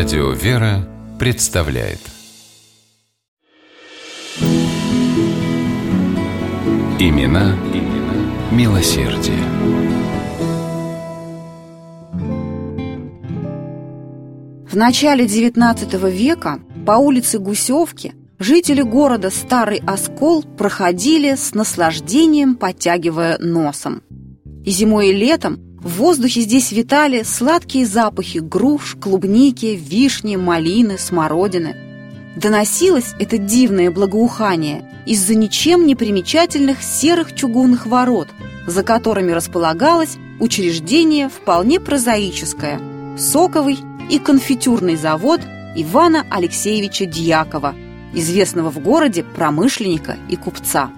Радио «Вера» представляет Имена, имена милосердие. В начале XIX века по улице Гусевки жители города Старый Оскол проходили с наслаждением, потягивая носом. И зимой и летом в воздухе здесь витали сладкие запахи груш, клубники, вишни, малины, смородины. Доносилось это дивное благоухание из-за ничем не примечательных серых чугунных ворот, за которыми располагалось учреждение вполне прозаическое – соковый и конфитюрный завод Ивана Алексеевича Дьякова, известного в городе промышленника и купца.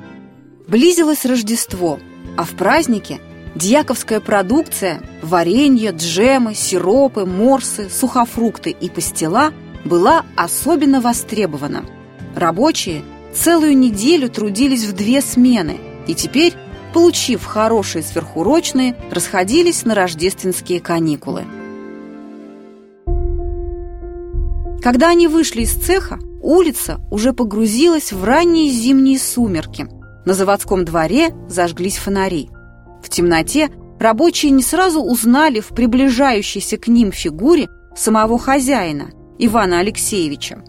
Близилось Рождество, а в празднике дьяковская продукция – варенье, джемы, сиропы, морсы, сухофрукты и пастила – была особенно востребована. Рабочие целую неделю трудились в две смены и теперь, получив хорошие сверхурочные, расходились на рождественские каникулы. Когда они вышли из цеха, улица уже погрузилась в ранние зимние сумерки. На заводском дворе зажглись фонари. В темноте рабочие не сразу узнали в приближающейся к ним фигуре самого хозяина, Ивана Алексеевича.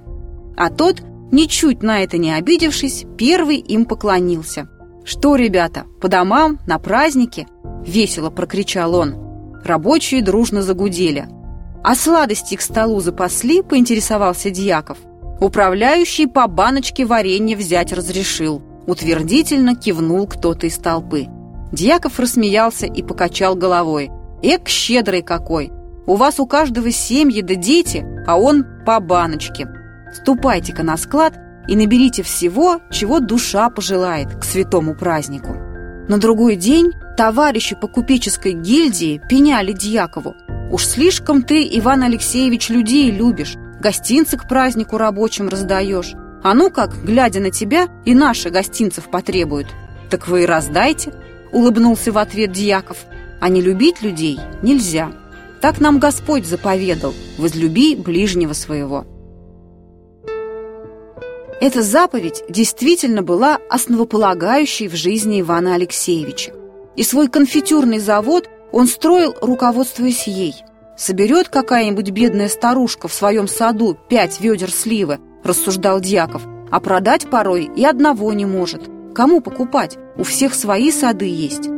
А тот, ничуть на это не обидевшись, первый им поклонился. «Что, ребята, по домам, на праздники?» – весело прокричал он. Рабочие дружно загудели – «А сладости к столу запасли?» – поинтересовался Дьяков. «Управляющий по баночке варенья взять разрешил». Утвердительно кивнул кто-то из толпы. Дьяков рассмеялся и покачал головой. «Эк, щедрый какой! У вас у каждого семьи да дети, а он по баночке. Ступайте-ка на склад и наберите всего, чего душа пожелает к святому празднику». На другой день товарищи по купеческой гильдии пеняли Дьякову. Уж слишком ты, Иван Алексеевич, людей любишь, гостинцы к празднику рабочим раздаешь. А ну как, глядя на тебя, и наши гостинцев потребуют. Так вы и раздайте, улыбнулся в ответ Дьяков. А не любить людей нельзя. Так нам Господь заповедал, возлюби ближнего своего. Эта заповедь действительно была основополагающей в жизни Ивана Алексеевича. И свой конфитюрный завод он строил, руководствуясь ей. Соберет какая-нибудь бедная старушка в своем саду пять ведер сливы, рассуждал Дьяков, а продать порой и одного не может. Кому покупать? У всех свои сады есть.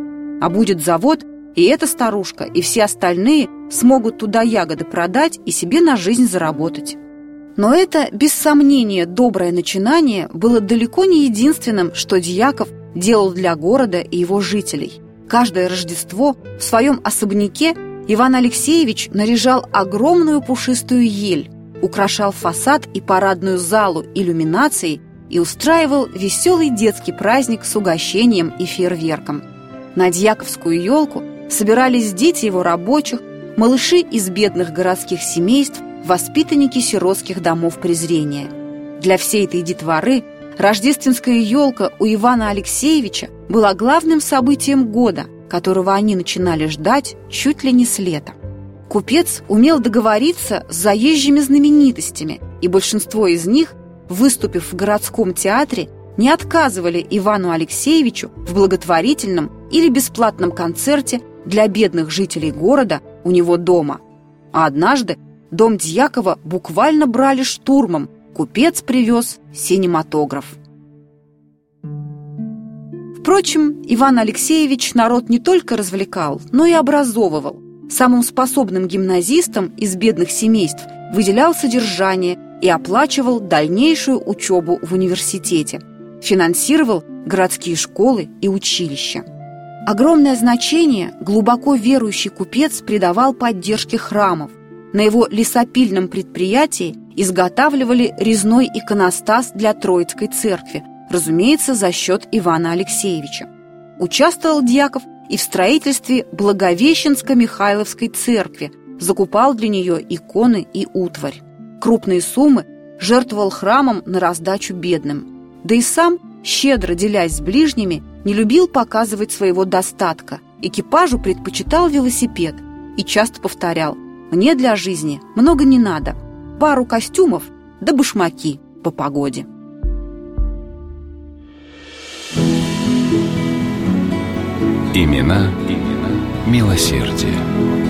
А будет завод, и эта старушка, и все остальные смогут туда ягоды продать и себе на жизнь заработать. Но это, без сомнения, доброе начинание было далеко не единственным, что Дьяков делал для города и его жителей. Каждое Рождество в своем особняке Иван Алексеевич наряжал огромную пушистую ель, украшал фасад и парадную залу иллюминацией и устраивал веселый детский праздник с угощением и фейерверком. На дьяковскую елку собирались дети его рабочих, малыши из бедных городских семейств, воспитанники сиротских домов презрения. Для всей этой детворы рождественская елка у Ивана Алексеевича была главным событием года, которого они начинали ждать чуть ли не с лета. Купец умел договориться с заезжими знаменитостями, и большинство из них, выступив в городском театре, не отказывали Ивану Алексеевичу в благотворительном или бесплатном концерте для бедных жителей города у него дома. А однажды дом Дьякова буквально брали штурмом, купец привез синематограф. Впрочем, Иван Алексеевич народ не только развлекал, но и образовывал. Самым способным гимназистам из бедных семейств выделял содержание и оплачивал дальнейшую учебу в университете. Финансировал городские школы и училища. Огромное значение глубоко верующий купец придавал поддержке храмов. На его лесопильном предприятии изготавливали резной иконостас для Троицкой церкви – разумеется, за счет Ивана Алексеевича. Участвовал Дьяков и в строительстве Благовещенско-Михайловской церкви, закупал для нее иконы и утварь. Крупные суммы жертвовал храмом на раздачу бедным. Да и сам, щедро делясь с ближними, не любил показывать своего достатка. Экипажу предпочитал велосипед и часто повторял «Мне для жизни много не надо». пару костюмов да башмаки по погоде. Имена, имена милосердие.